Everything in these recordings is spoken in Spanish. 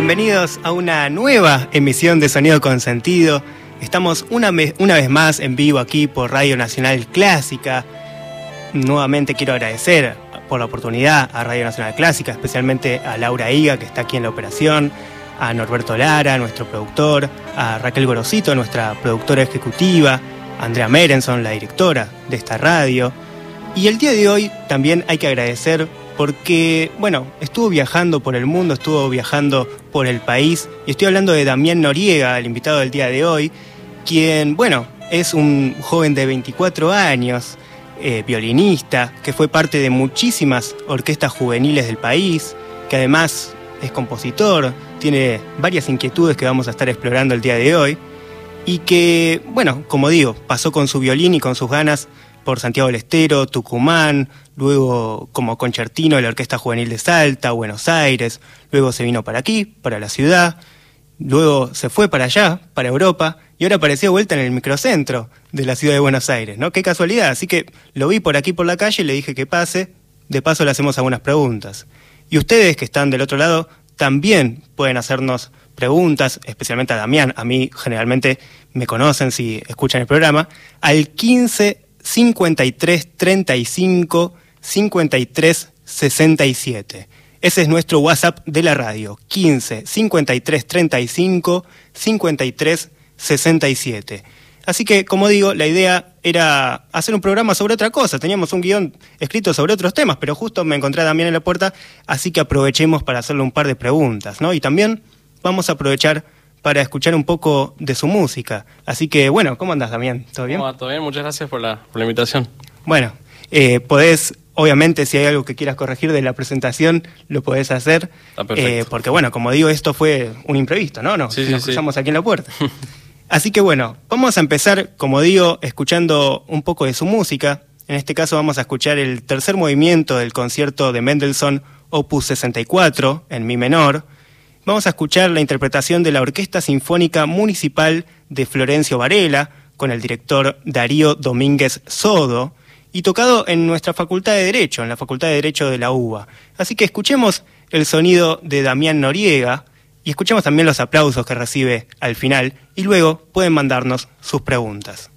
Bienvenidos a una nueva emisión de Sonido con Sentido. Estamos una, una vez más en vivo aquí por Radio Nacional Clásica. Nuevamente quiero agradecer por la oportunidad a Radio Nacional Clásica, especialmente a Laura Higa, que está aquí en la operación, a Norberto Lara, nuestro productor, a Raquel Gorosito, nuestra productora ejecutiva, a Andrea Merenson, la directora de esta radio. Y el día de hoy también hay que agradecer porque, bueno, estuvo viajando por el mundo, estuvo viajando por el país, y estoy hablando de Damián Noriega, el invitado del día de hoy, quien, bueno, es un joven de 24 años, eh, violinista, que fue parte de muchísimas orquestas juveniles del país, que además es compositor, tiene varias inquietudes que vamos a estar explorando el día de hoy, y que, bueno, como digo, pasó con su violín y con sus ganas por Santiago del Estero, Tucumán, luego como concertino de la Orquesta Juvenil de Salta, Buenos Aires, luego se vino para aquí, para la ciudad, luego se fue para allá, para Europa, y ahora apareció vuelta en el microcentro de la ciudad de Buenos Aires, ¿no? Qué casualidad, así que lo vi por aquí por la calle le dije que pase, de paso le hacemos algunas preguntas. Y ustedes que están del otro lado también pueden hacernos preguntas, especialmente a Damián, a mí generalmente me conocen si escuchan el programa, al 15 53 35 53 67. Ese es nuestro WhatsApp de la radio, 15 53 35 53 67. Así que, como digo, la idea era hacer un programa sobre otra cosa. Teníamos un guion escrito sobre otros temas, pero justo me encontré Damián en la puerta, así que aprovechemos para hacerle un par de preguntas, ¿no? Y también vamos a aprovechar para escuchar un poco de su música. Así que, bueno, ¿cómo andas, Damián? ¿Todo bien? ¿Cómo va? ¿Todo bien? Muchas gracias por la, por la invitación. Bueno, eh, podés, obviamente, si hay algo que quieras corregir de la presentación, lo podés hacer. Está perfecto. Eh, porque, bueno, como digo, esto fue un imprevisto, ¿no? no Sí, sí, Nos sí. cruzamos aquí en la puerta. Así que, bueno, vamos a empezar, como digo, escuchando un poco de su música. En este caso vamos a escuchar el tercer movimiento del concierto de Mendelssohn, Opus 64, en Mi menor. Vamos a escuchar la interpretación de la Orquesta Sinfónica Municipal de Florencio Varela, con el director Darío Domínguez Sodo, y tocado en nuestra Facultad de Derecho, en la Facultad de Derecho de la UBA. Así que escuchemos el sonido de Damián Noriega y escuchemos también los aplausos que recibe al final y luego pueden mandarnos sus preguntas.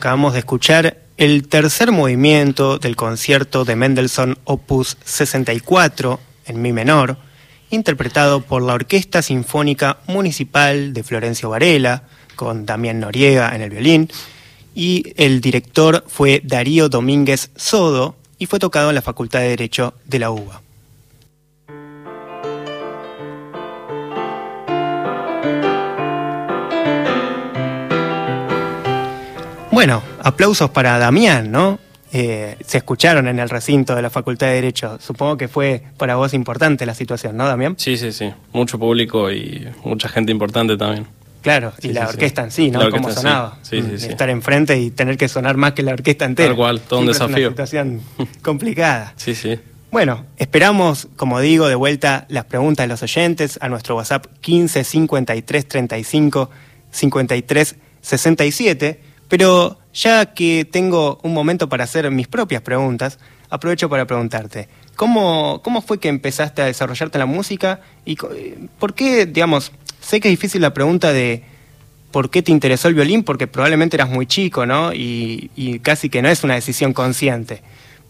Acabamos de escuchar el tercer movimiento del concierto de Mendelssohn Opus 64 en Mi menor, interpretado por la Orquesta Sinfónica Municipal de Florencio Varela, con Damián Noriega en el violín, y el director fue Darío Domínguez Sodo y fue tocado en la Facultad de Derecho de la UBA. Bueno, aplausos para Damián, ¿no? Eh, se escucharon en el recinto de la Facultad de Derecho. Supongo que fue para vos importante la situación, ¿no, Damián? Sí, sí, sí. Mucho público y mucha gente importante también. Claro, y la orquesta en sí, ¿no? Cómo sonaba. Sí, sí, Estar enfrente y tener que sonar más que la orquesta entera. Tal cual, todo un desafío. Es una situación complicada. Sí, sí. Bueno, esperamos, como digo, de vuelta las preguntas de los oyentes a nuestro WhatsApp 15 53 35 53 67. Pero ya que tengo un momento para hacer mis propias preguntas, aprovecho para preguntarte, ¿cómo, cómo fue que empezaste a desarrollarte la música? ¿Y por qué, digamos, sé que es difícil la pregunta de por qué te interesó el violín? Porque probablemente eras muy chico, ¿no? Y, casi que no es una decisión consciente.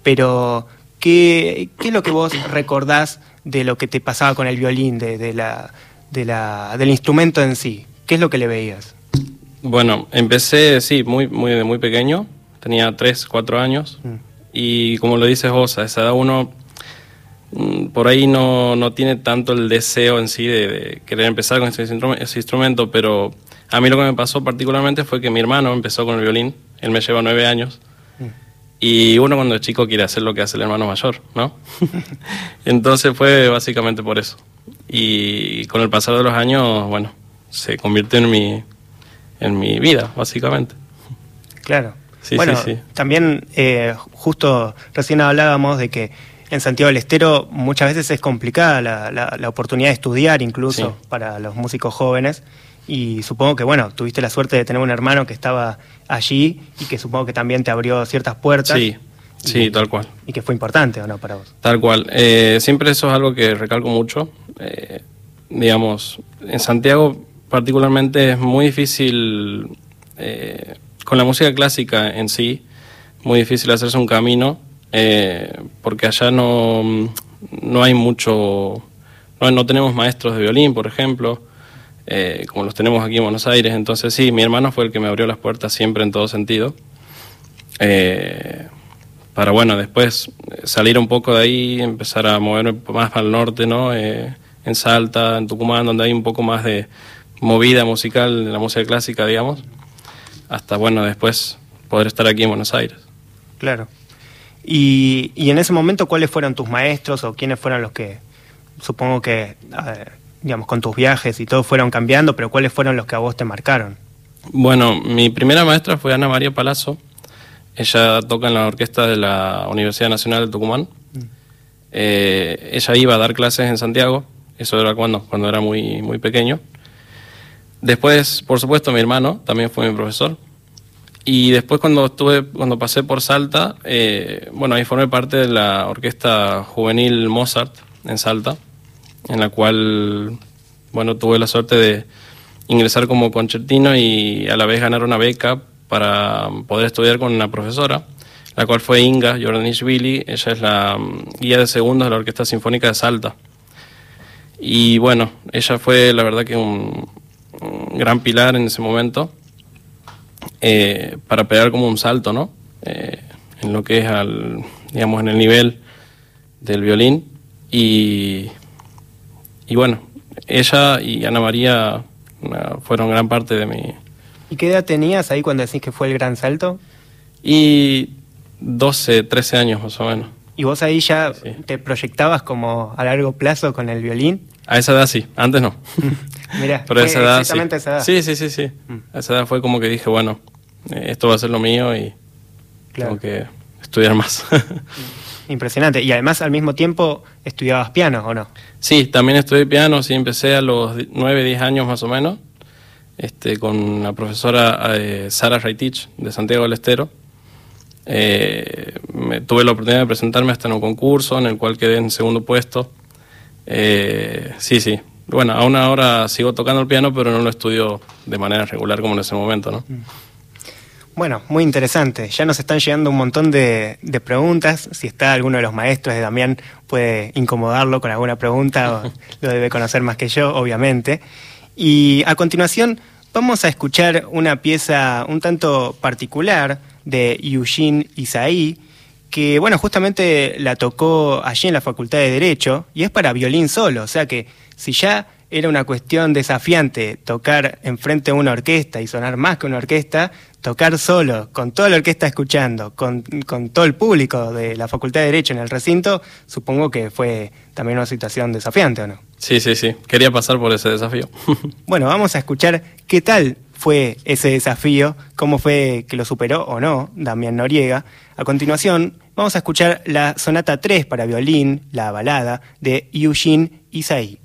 Pero, ¿qué, ¿qué, es lo que vos recordás de lo que te pasaba con el violín, de, la, de la, del instrumento en sí? ¿Qué es lo que le veías? Bueno, empecé, sí, muy, muy, muy pequeño, tenía 3, 4 años, mm. y como lo dices vos, a esa edad uno mm, por ahí no, no, tiene tanto el deseo en sí de, querer empezar con ese, instrumento, pero a mí lo que me pasó particularmente fue que mi hermano empezó con el violín, él me lleva 9 años, mm. y uno cuando es chico quiere hacer lo que hace el hermano mayor, ¿no? Entonces fue básicamente por eso. Y con el pasar de los años, bueno, se convirtió en mi, en mi vida, básicamente. Claro. bueno, también eh, justo recién hablábamos de que en Santiago del Estero muchas veces es complicada la, la, oportunidad de estudiar incluso para los músicos jóvenes y supongo que bueno, tuviste la suerte de tener un hermano que estaba allí y que supongo que también te abrió ciertas puertas. Sí, sí, tal cual. Y que fue importante o no para vos. Tal cual. Eh, siempre eso es algo que recalco mucho. Eh, digamos, en Santiago particularmente es muy difícil, eh, con la música clásica en sí, muy difícil hacerse un camino, eh, porque allá no, no hay mucho, no, tenemos maestros de violín, por ejemplo, eh, como los tenemos aquí en Buenos Aires, entonces sí, mi hermano fue el que me abrió las puertas siempre en todo sentido. para bueno, después salir un poco de ahí, empezar a moverme más para el norte, ¿no? en Salta, en Tucumán, donde hay un poco más de, movida musical de la música clásica, digamos, hasta, bueno, después poder estar aquí en Buenos Aires. Claro. Y, y en ese momento, ¿cuáles fueron tus maestros o quiénes fueron los que, supongo que, digamos, con tus viajes y todo fueron cambiando, pero cuáles fueron los que a vos te marcaron? Bueno, mi primera maestra fue Ana María Palazzo. Ella toca en la orquesta de la Universidad Nacional de Tucumán. Mm. Eh, ella iba a dar clases en Santiago, eso era cuando, cuando era muy, muy pequeño. Después, por supuesto, mi hermano también fue mi profesor. Y después cuando estuve, cuando pasé por Salta, eh, bueno, ahí formé parte de la orquesta juvenil Mozart en Salta, en la cual, bueno, tuve la suerte de ingresar como concertino y a la vez ganar una beca para poder estudiar con una profesora, la cual fue Inga Jordanishvili, ella es la mm, guía de segundos de la Orquesta Sinfónica de Salta. Y bueno, ella fue la verdad que un, gran pilar en ese momento eh, para pegar como un salto, ¿no? Eh, en lo que es al, digamos, en el nivel del violín. Y, y bueno, ella y Ana María fueron gran parte de mi... ¿Y qué edad tenías ahí cuando decís que fue el gran salto? Y 12, 13 años más o menos. ¿Y vos ahí ya te proyectabas como a largo plazo con el violín? A esa edad sí, antes no. Mira, pero esa edad, sí. esa edad. Sí, sí, sí, sí. Mm. A esa edad fue como que dije, bueno, eh, esto va a ser lo mío y tengo que estudiar más. Impresionante. Y además al mismo tiempo estudiabas piano, ¿o no? Sí, también estudié piano, sí, empecé a los 9, 10 años más o menos, este, con la profesora eh, Sara Raitich de Santiago del Estero. Eh, me, tuve la oportunidad de presentarme hasta en un concurso en el cual quedé en segundo puesto. Eh, sí, sí. Bueno, aún ahora sigo tocando el piano, pero no lo estudio de manera regular como en ese momento, ¿no? Mm. Bueno, muy interesante. Ya nos están llegando un montón de, preguntas. Si está alguno de los maestros de Damián, puede incomodarlo con alguna pregunta, lo debe conocer más que yo, obviamente. Y a continuación vamos a escuchar una pieza un tanto particular de Eugene Isaí, que bueno, justamente la tocó allí en la Facultad de Derecho y es para violín solo, o sea que si ya era una cuestión desafiante tocar enfrente de una orquesta y sonar más que una orquesta, tocar solo, con toda la orquesta escuchando, con, con, todo el público de la Facultad de Derecho en el recinto, supongo que fue también una situación desafiante, ¿o no? Sí, sí, sí. Quería pasar por ese desafío. bueno, vamos a escuchar qué tal fue ese desafío, cómo fue que lo superó o no Damián Noriega. A continuación, vamos a escuchar la sonata 3 para violín, la balada, de Eugene Isai.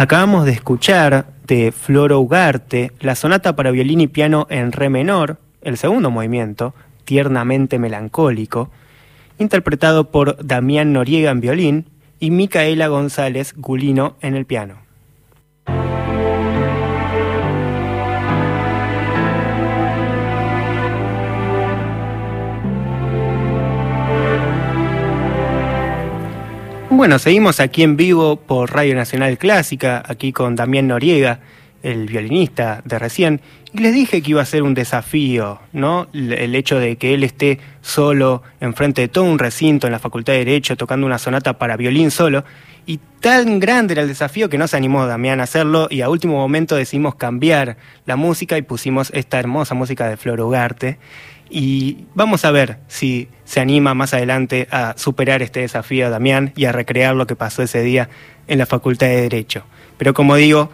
Acabamos de escuchar de Floro Ugarte la sonata para violín y piano en re menor, el segundo movimiento, tiernamente melancólico, interpretado por Damián Noriega en violín y Micaela González Gulino en el piano. Bueno, seguimos aquí en vivo por Radio Nacional Clásica, aquí con Damián Noriega, el violinista de recién, y les dije que iba a ser un desafío, ¿no? El hecho de que él esté solo enfrente de todo un recinto en la Facultad de Derecho tocando una sonata para violín solo, y tan grande era el desafío que no se animó Damián a hacerlo y a último momento decidimos cambiar la música y pusimos esta hermosa música de Flor Ugarte y vamos a ver si se anima más adelante a superar este desafío Damián y a recrear lo que pasó ese día en la Facultad de Derecho. Pero como digo,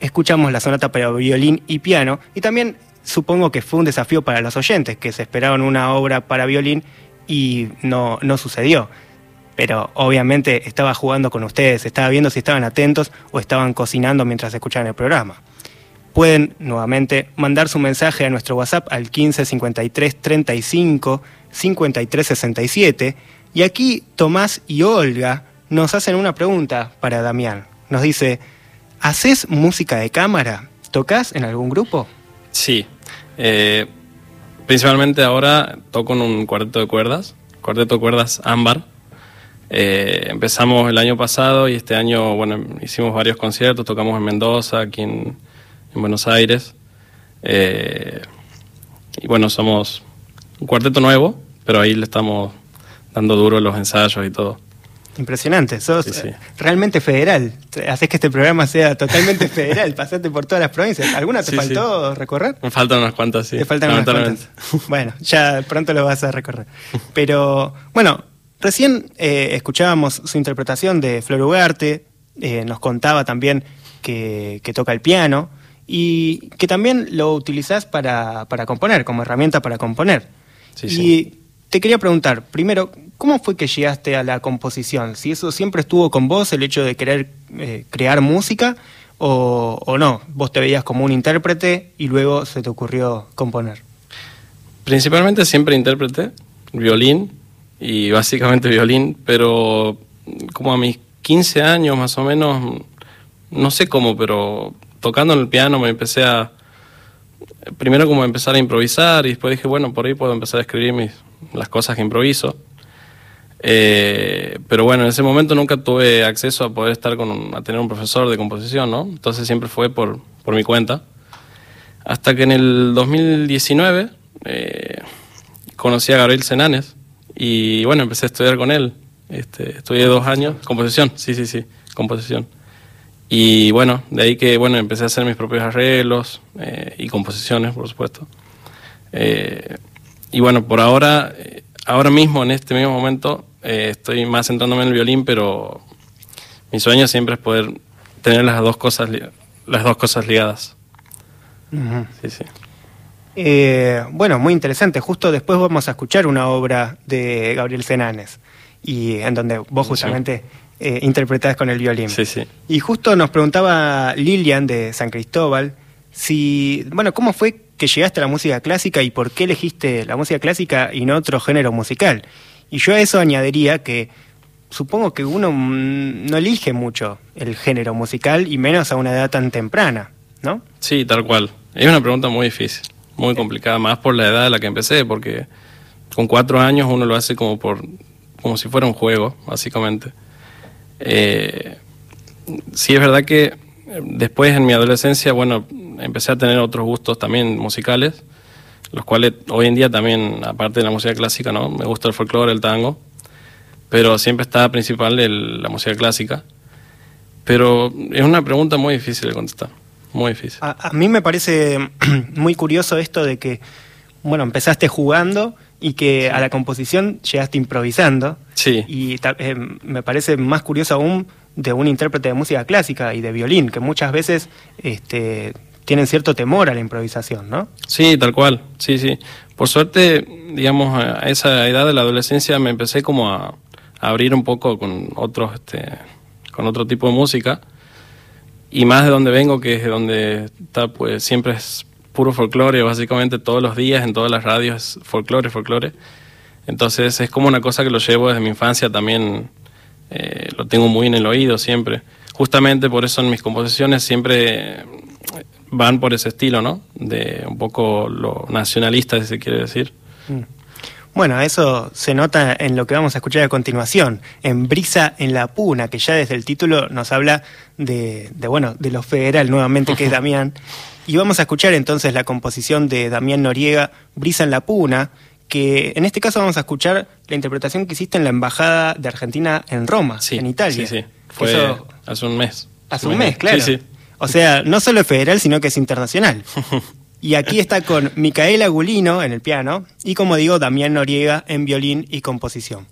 escuchamos la sonata para violín y piano y también supongo que fue un desafío para los oyentes que se esperaban una obra para violín y no, no sucedió. Pero obviamente estaba jugando con ustedes, estaba viendo si estaban atentos o estaban cocinando mientras escuchaban el programa pueden nuevamente mandar su mensaje a nuestro WhatsApp al 15 53 35 53 67. Y aquí Tomás y Olga nos hacen una pregunta para Damián. Nos dice, ¿haces música de cámara? ¿Tocas en algún grupo? Sí. Eh, principalmente ahora toco en un cuarteto de cuerdas, cuarteto de cuerdas ámbar. Eh, empezamos el año pasado y este año, bueno, hicimos varios conciertos, tocamos en Mendoza, aquí en, en Buenos Aires. Eh, y bueno, somos un cuarteto nuevo, pero ahí le estamos dando duro los ensayos y todo. Impresionante, sos eh, realmente federal. Haces que este programa sea totalmente federal. Pasaste por todas las provincias. ¿Alguna te faltó recorrer? Me faltan unas cuantas, sí. Te faltan unas cuantas. Bueno, ya pronto lo vas a recorrer. Pero, bueno, recién eh, escuchábamos su interpretación de Flor Ugarte. nos contaba también que, que toca el piano y que también lo utilizás para, componer, como herramienta para componer. y te quería preguntar, primero, ¿cómo fue que llegaste a la composición? Si eso siempre estuvo con vos, el hecho de querer eh, crear música, o, o, no, vos te veías como un intérprete y luego se te ocurrió componer. Principalmente siempre intérprete, violín, y básicamente violín, pero como a mis 15 años más o menos, no sé cómo, pero tocando en el piano me empecé a, primero como empezar a improvisar y después dije, bueno, por ahí puedo empezar a escribir mis, las cosas que improviso. Eh, pero bueno, en ese momento nunca tuve acceso a poder estar con a tener un profesor de composición, ¿no? Entonces siempre fue por, por mi cuenta. Hasta que en el 2019 eh, conocí a Gabriel Senanes y bueno, empecé a estudiar con él. Este, estudié dos años, composición, sí, sí, sí, composición. Y bueno, de ahí que bueno, empecé a hacer mis propios arreglos eh, y composiciones, por supuesto. Eh, y bueno, por ahora, eh, ahora mismo, en este mismo momento, eh, estoy más centrándome en el violín, pero mi sueño siempre es poder tener las dos cosas, las dos cosas ligadas. Sí, sí. Bueno, muy interesante. Justo después vamos a escuchar una obra de Gabriel Senanes, y en donde vos justamente eh, interpretás con el violín. Sí, sí. Y justo nos preguntaba Lilian de San Cristóbal, si, bueno, ¿cómo fue que llegaste a la música clásica y por qué elegiste la música clásica y no otro género musical? Y yo a eso añadiría que supongo que uno mm, no elige mucho el género musical y menos a una edad tan temprana, ¿no? Sí, tal cual. Es una pregunta muy difícil muy complicada, más por la edad a la que empecé, porque con cuatro años uno lo hace como por como si fuera un juego, básicamente. Eh, sí es verdad que después en mi adolescencia, bueno, empecé a tener otros gustos también musicales, los cuales hoy en día también, aparte de la música clásica, ¿no? Me gusta el folclore, el tango, pero siempre está principal la música clásica. Pero es una pregunta muy difícil de contestar. Muy difícil. A, mí me parece muy curioso esto de que, bueno, empezaste jugando y que a la composición llegaste improvisando. Sí. Y eh, me parece más curioso aún de un intérprete de música clásica y de violín, que muchas veces este, tienen cierto temor a la improvisación, ¿no? Sí, tal cual. Sí, sí. Por suerte, digamos, a esa edad de la adolescencia me empecé como a, abrir un poco con otros, este, con otro tipo de música y más de donde vengo, que es de donde está, pues siempre es puro folclore, básicamente todos los días en todas las radios folclore, folclore. Entonces es como una cosa que lo llevo desde mi infancia también, eh, lo tengo muy en el oído siempre. Justamente por eso en mis composiciones siempre van por ese estilo, ¿no? De un poco lo nacionalista, si se quiere decir. Mm. Bueno, eso se nota en lo que vamos a escuchar a continuación, en Brisa en la Puna, que ya desde el título nos habla de, bueno, de lo federal nuevamente, que es Damián. Y vamos a escuchar entonces la composición de Damián Noriega, Brisa en la Puna, que en este caso vamos a escuchar la interpretación que hiciste en la Embajada de Argentina en Roma, en Italia. Sí, sí, fue hace un mes. Hace un mes, claro. Sí, sí. O sea, no solo es federal, sino que es internacional. Y aquí está con Micaela Gulino en el piano y como digo, Damián Noriega en violín y composición.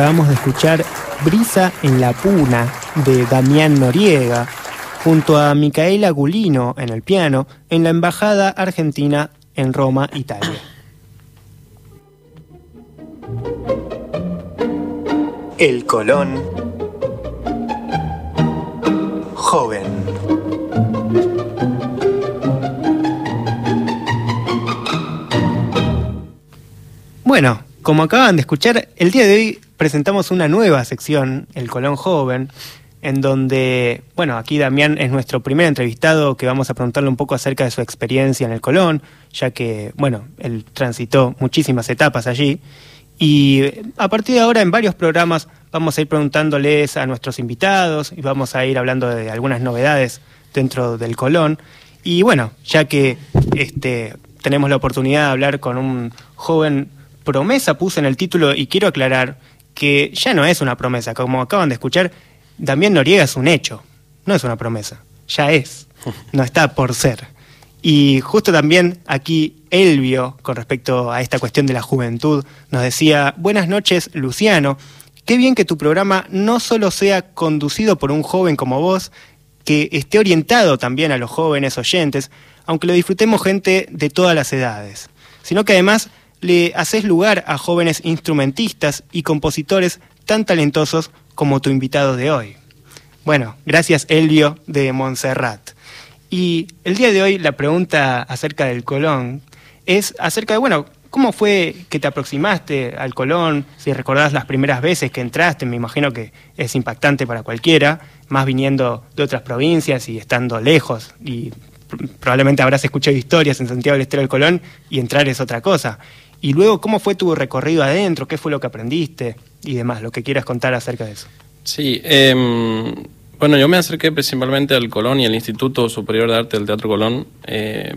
Acabamos de escuchar Brisa en la Puna de Damián Noriega, junto a Micaela Gulino en el piano, en la Embajada Argentina en Roma, Italia. El Colón joven. Bueno, como acaban de escuchar, el día de hoy presentamos una nueva sección, El Colón Joven, en donde, bueno, aquí Damián es nuestro primer entrevistado que vamos a preguntarle un poco acerca de su experiencia en el Colón, ya que, bueno, él transitó muchísimas etapas allí. Y a partir de ahora en varios programas vamos a ir preguntándoles a nuestros invitados y vamos a ir hablando de algunas novedades dentro del Colón. Y bueno, ya que este, tenemos la oportunidad de hablar con un joven promesa, puse en el título y quiero aclarar que ya no es una promesa, como acaban de escuchar, Damián Noriega es un hecho, no es una promesa, ya es, no está por ser. Y justo también aquí Elvio, con respecto a esta cuestión de la juventud, nos decía, buenas noches Luciano, qué bien que tu programa no solo sea conducido por un joven como vos, que esté orientado también a los jóvenes oyentes, aunque lo disfrutemos gente de todas las edades, sino que además le haces lugar a jóvenes instrumentistas y compositores tan talentosos como tu invitado de hoy. Bueno, gracias Elvio de Montserrat. Y el día de hoy la pregunta acerca del Colón es acerca de, bueno, ¿cómo fue que te aproximaste al Colón? Si recordás las primeras veces que entraste, me imagino que es impactante para cualquiera, más viniendo de otras provincias y estando lejos. Y probablemente habrás escuchado historias en Santiago del Estero del Colón y entrar es otra cosa. Y luego, ¿cómo fue tu recorrido adentro? ¿Qué fue lo que aprendiste? Y demás, lo que quieras contar acerca de eso. Sí, eh, bueno, yo me acerqué principalmente al Colón y al Instituto Superior de Arte del Teatro Colón, eh,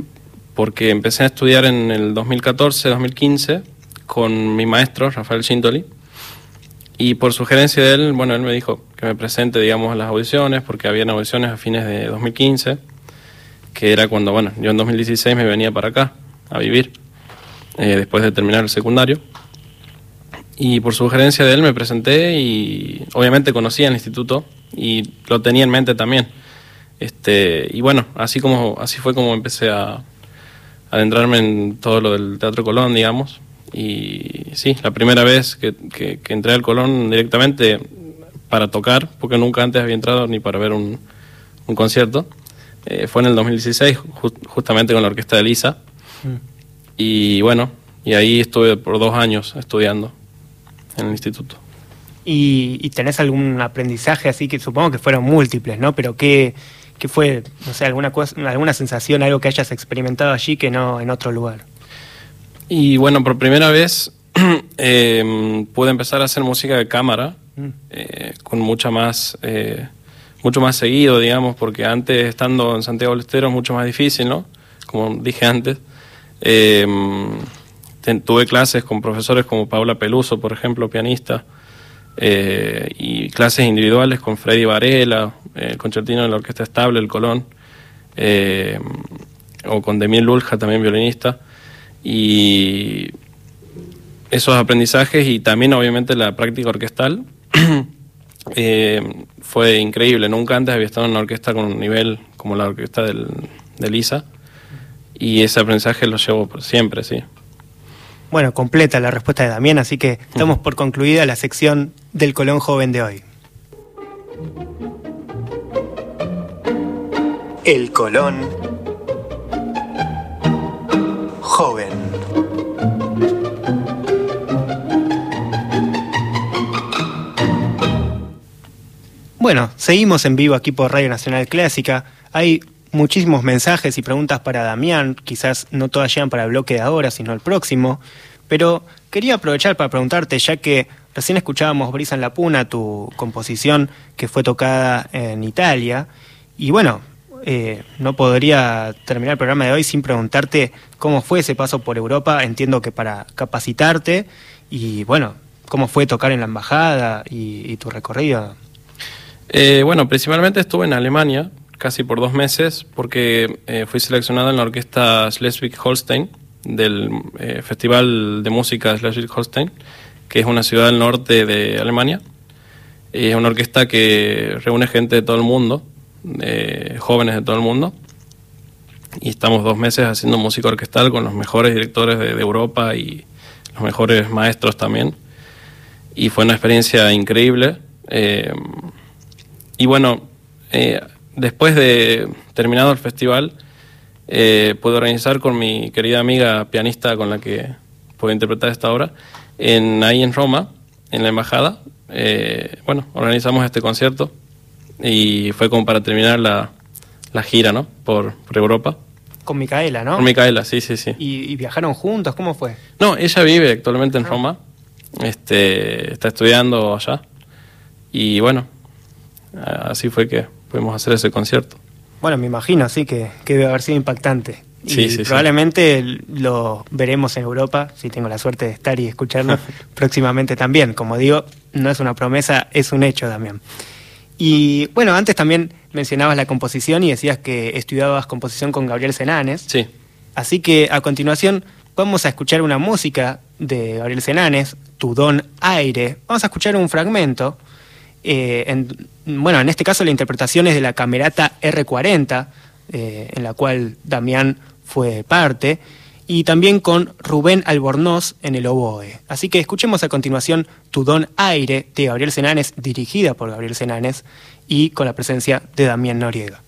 porque empecé a estudiar en el 2014-2015 con mi maestro, Rafael Chintoli, y por sugerencia de él, bueno, él me dijo que me presente, digamos, a las audiciones, porque habían audiciones a fines de 2015, que era cuando, bueno, yo en 2016 me venía para acá a vivir, eh, después de terminar el secundario. Y por sugerencia de él me presenté y obviamente conocía el instituto y lo tenía en mente también. Este, y bueno, así como así fue como empecé a, adentrarme en todo lo del Teatro Colón, digamos. Y sí, la primera vez que, que, entré al Colón directamente para tocar, porque nunca antes había entrado ni para ver un, un concierto, eh, fue en el 2016, justamente con la orquesta de Lisa. Mm. Y bueno, y ahí estuve por dos años estudiando en el instituto. ¿Y, tenés algún aprendizaje así que supongo que fueron múltiples, ¿no? Pero ¿qué, qué fue, no sé, alguna, cosa, alguna sensación, algo que hayas experimentado allí que no en otro lugar? Y bueno, por primera vez eh, pude empezar a hacer música de cámara mm. eh, con mucha más, eh, mucho más seguido, digamos, porque antes estando en Santiago del Estero es mucho más difícil, ¿no? Como dije antes. Eh, tuve clases con profesores como Paula Peluso, por ejemplo, pianista, eh, y clases individuales con Freddy Varela, el concertino de la Orquesta Estable, el Colón, eh, o con Demir Lulja, también violinista. Y esos aprendizajes y también obviamente la práctica orquestal eh, fue increíble. Nunca antes había estado en una orquesta con un nivel como la orquesta del, de Lisa y ese aprendizaje lo llevo por siempre, sí. Bueno, completa la respuesta de Damián, así que estamos por concluida la sección del Colón Joven de hoy. El Colón Joven. Bueno, seguimos en vivo aquí por Radio Nacional Clásica. Hay muchísimos mensajes y preguntas para Damián, quizás no todas llegan para el bloque de ahora, sino el próximo, pero quería aprovechar para preguntarte, ya que recién escuchábamos Brisa en la Puna, tu composición que fue tocada en Italia, y bueno, eh, no podría terminar el programa de hoy sin preguntarte cómo fue ese paso por Europa, entiendo que para capacitarte, y bueno, cómo fue tocar en la embajada y, tu recorrido. Eh, bueno, principalmente estuve en Alemania, casi por dos meses porque eh, fui seleccionado en la orquesta Schleswig-Holstein del eh, Festival de Música Schleswig-Holstein, que es una ciudad del norte de Alemania. Es una orquesta que reúne gente de todo el mundo, jóvenes de todo el mundo. Y estamos dos meses haciendo música orquestal con los mejores directores de, Europa y los mejores maestros también. Y fue una experiencia increíble. Eh, y bueno, eh, después de terminado el festival, eh, pude organizar con mi querida amiga pianista con la que puedo interpretar esta obra, en, ahí en Roma, en la embajada. Eh, bueno, organizamos este concierto y fue como para terminar la, gira, ¿no? Por, Europa. Con Micaela, ¿no? Con Micaela, sí, sí, sí. ¿Y, viajaron juntos? ¿Cómo fue? No, ella vive actualmente en ah. Roma. Este, está estudiando allá. Y bueno, así fue que pudimos hacer ese concierto. Bueno, me imagino, sí, que, debe haber sido impactante. Sí, y probablemente lo veremos en Europa, si tengo la suerte de estar y escucharlo próximamente también. Como digo, no es una promesa, es un hecho también. Y bueno, antes también mencionabas la composición y decías que estudiabas composición con Gabriel Senanes. Sí. Así que a continuación vamos a escuchar una música de Gabriel Senanes, Tu Don Aire. Vamos a escuchar un fragmento eh, en, bueno, en este caso la interpretación es de la Camerata R40, eh, en la cual Damián fue parte, y también con Rubén Albornoz en el oboe. Así que escuchemos a continuación Tu Don Aire de Gabriel Senanes, dirigida por Gabriel Senanes, y con la presencia de Damián Noriega.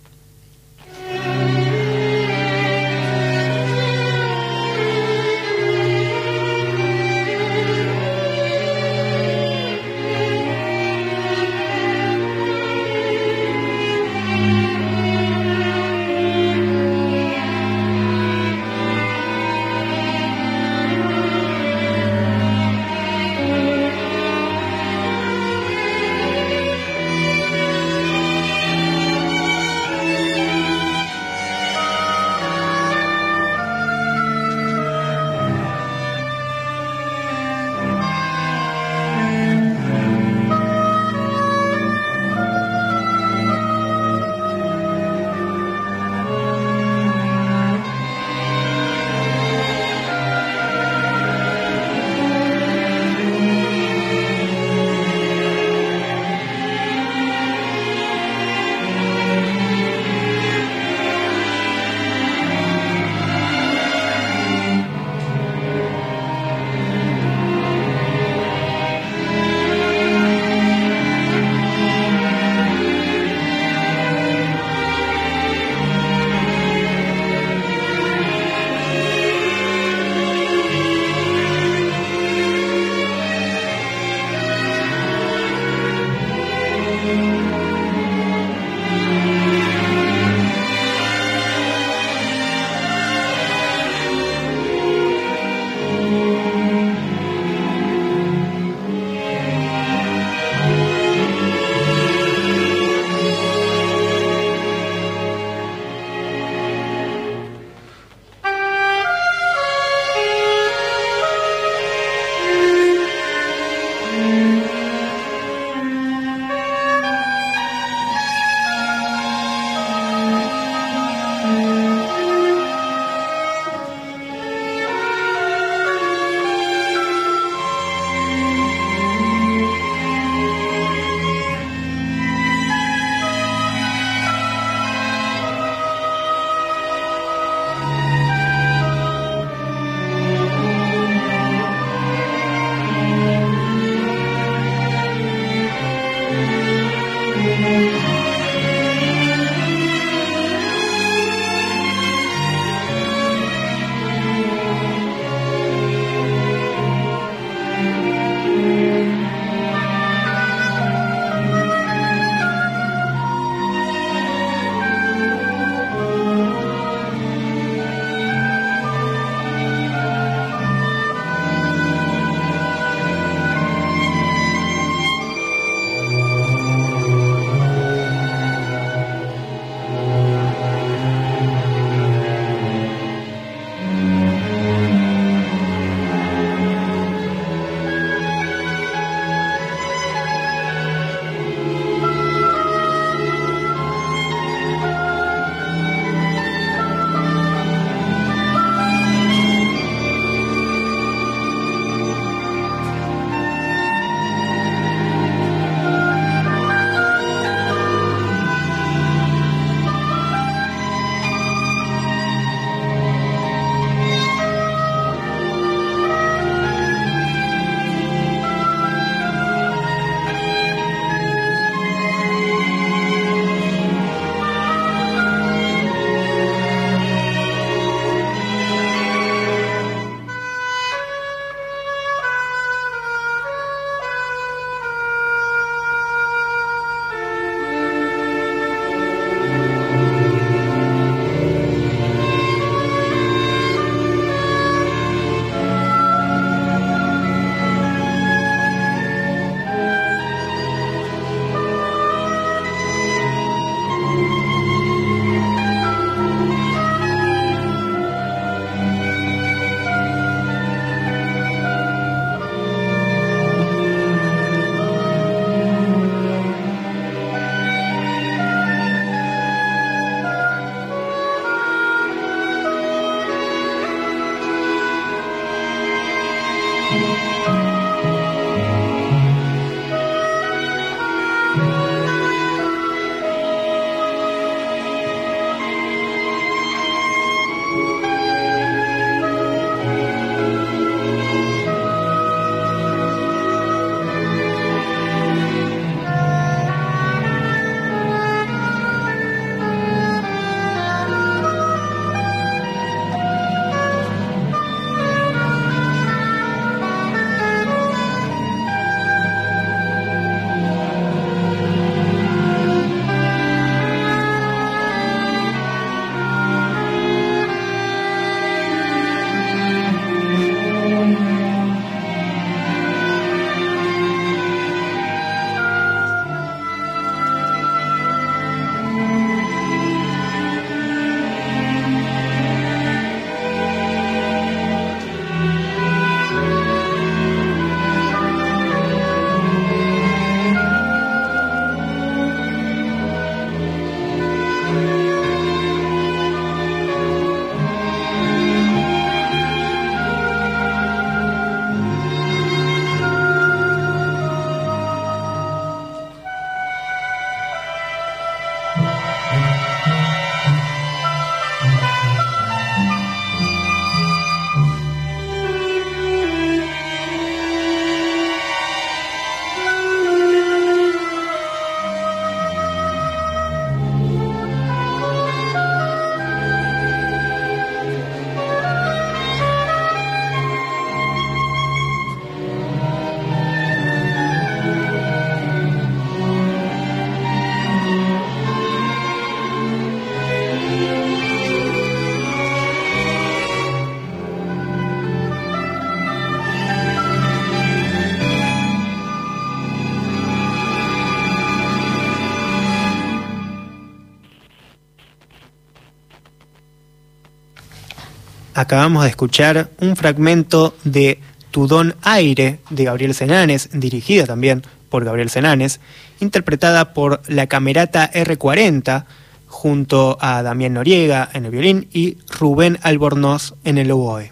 Acabamos de escuchar un fragmento de Tu Don Aire de Gabriel Senanes, dirigida también por Gabriel Senanes, interpretada por la Camerata R40 junto a Damián Noriega en el violín y Rubén Albornoz en el oboe.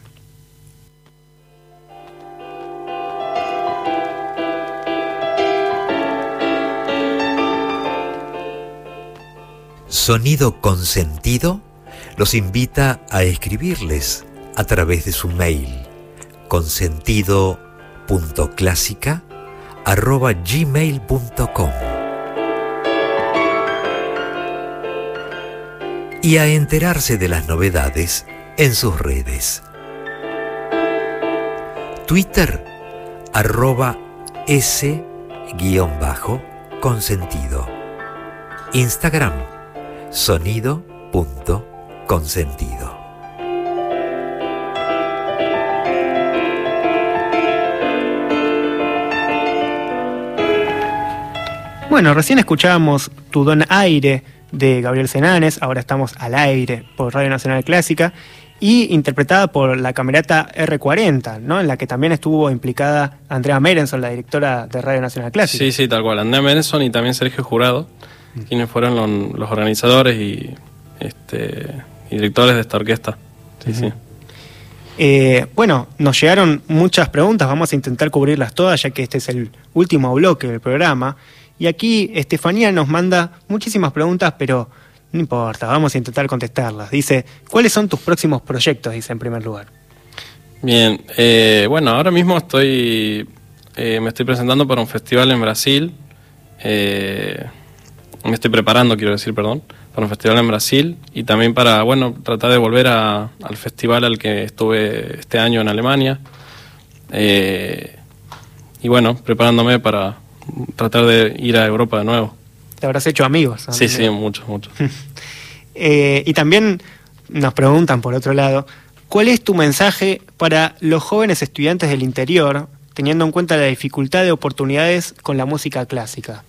Sonido Consentido los invita a escribirles a través de su mail consentido.clásica.gmail.com y a enterarse de las novedades en sus redes. Twitter arroba s-consentido. Instagram sonido.consentido. Bueno, recién escuchábamos Tu Don Aire de Gabriel Senanes, ahora estamos al aire por Radio Nacional Clásica, y interpretada por la camerata R40, ¿no? en la que también estuvo implicada Andrea Merenson, la directora de Radio Nacional Clásica. Sí, sí, tal cual. Andrea Merenson y también Sergio Jurado, quienes fueron los organizadores y, este, y directores de esta orquesta. Sí, sí. Eh, bueno, nos llegaron muchas preguntas, vamos a intentar cubrirlas todas, ya que este es el último bloque del programa. Y aquí Estefanía nos manda muchísimas preguntas, pero no importa, vamos a intentar contestarlas. Dice, ¿cuáles son tus próximos proyectos? Dice en primer lugar. Bien, eh, bueno, ahora mismo estoy, eh, me estoy presentando para un festival en Brasil. me estoy preparando, quiero decir, perdón para un festival en Brasil y también para, bueno, tratar de volver a, al festival al que estuve este año en Alemania. Eh, y bueno, preparándome para tratar de ir a Europa de nuevo. Te habrás hecho amigos. Sí, sí, muchos, muchos. eh, y también nos preguntan, por otro lado, ¿cuál es tu mensaje para los jóvenes estudiantes del interior, teniendo en cuenta la dificultad de oportunidades con la música clásica?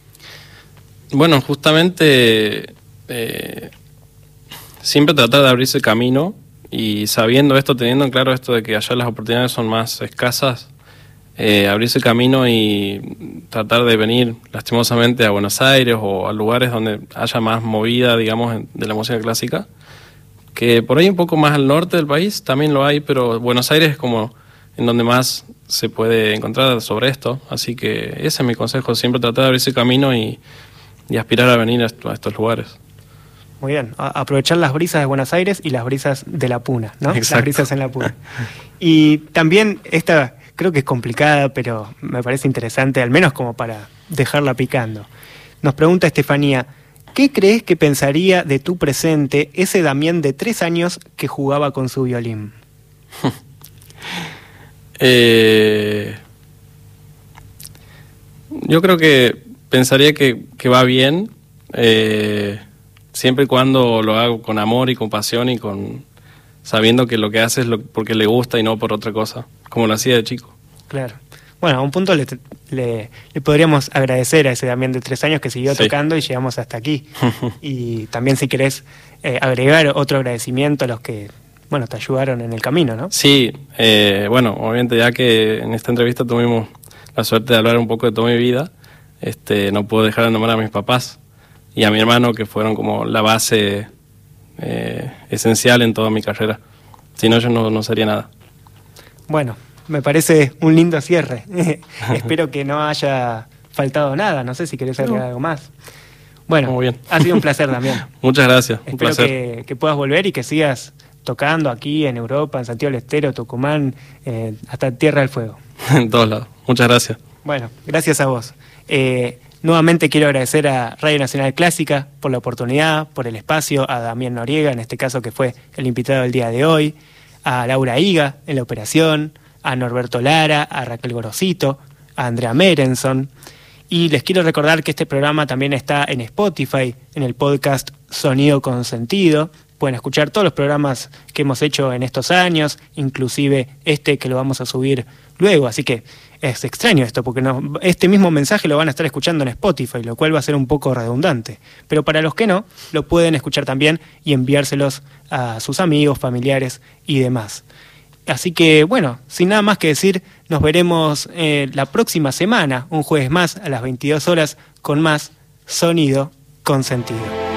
Bueno, justamente eh, siempre tratar de abrirse camino y sabiendo esto, teniendo en claro esto de que allá las oportunidades son más escasas, eh, abrirse camino y tratar de venir lastimosamente a Buenos Aires o a lugares donde haya más movida, digamos, de la música clásica, que por ahí un poco más al norte del país también lo hay, pero Buenos Aires es como en donde más se puede encontrar sobre esto, así que ese es mi consejo, siempre tratar de abrirse camino y, aspirar a venir a estos lugares. Muy bien, aprovechar las brisas de Buenos Aires y las brisas de la Puna, ¿no? Las brisas en la Puna. Y también esta creo que es complicada, pero me parece interesante, al menos como para dejarla picando. Nos pregunta Estefanía, ¿qué crees que pensaría de tu presente ese Damián de tres años que jugaba con su violín? Eh, yo creo que pensaría que, va bien. Eh, siempre y cuando lo hago con amor y con pasión y con sabiendo que lo que hace es lo, porque le gusta y no por otra cosa, como lo hacía de chico. Claro. Bueno, a un punto le, le, podríamos agradecer a ese Damián de tres años que siguió tocando y llegamos hasta aquí. y también si querés eh, agregar otro agradecimiento a los que bueno, te ayudaron en el camino, ¿no? Sí, eh, bueno, obviamente ya que en esta entrevista tuvimos la suerte de hablar un poco de toda mi vida, este, no puedo dejar de nombrar a mis papás, y a mi hermano, que fueron como la base eh, esencial en toda mi carrera. Si no, yo no, sería nada. Bueno, me parece un lindo cierre. Espero que no haya faltado nada. No sé si querés agregar algo más. Bueno, Muy bien. ha sido un placer también. Muchas gracias. Espero Que, puedas volver y que sigas tocando aquí en Europa, en Santiago del Estero, Tucumán, eh, hasta Tierra del Fuego. en todos lados. Muchas gracias. Bueno, gracias a vos. Eh, Nuevamente quiero agradecer a Radio Nacional Clásica por la oportunidad, por el espacio, a Damián Noriega, en este caso que fue el invitado del día de hoy, a Laura Higa en la operación, a Norberto Lara, a Raquel Gorosito, a Andrea Merenson. Y les quiero recordar que este programa también está en Spotify, en el podcast Sonido con Sentido, pueden escuchar todos los programas que hemos hecho en estos años, inclusive este que lo vamos a subir luego. Así que es extraño esto, porque este mismo mensaje lo van a estar escuchando en Spotify, lo cual va a ser un poco redundante. Pero para los que no, lo pueden escuchar también y enviárselos a sus amigos, familiares y demás. Así que bueno, sin nada más que decir, nos veremos eh, la próxima semana, un jueves más, a las 22 horas, con más sonido con sentido.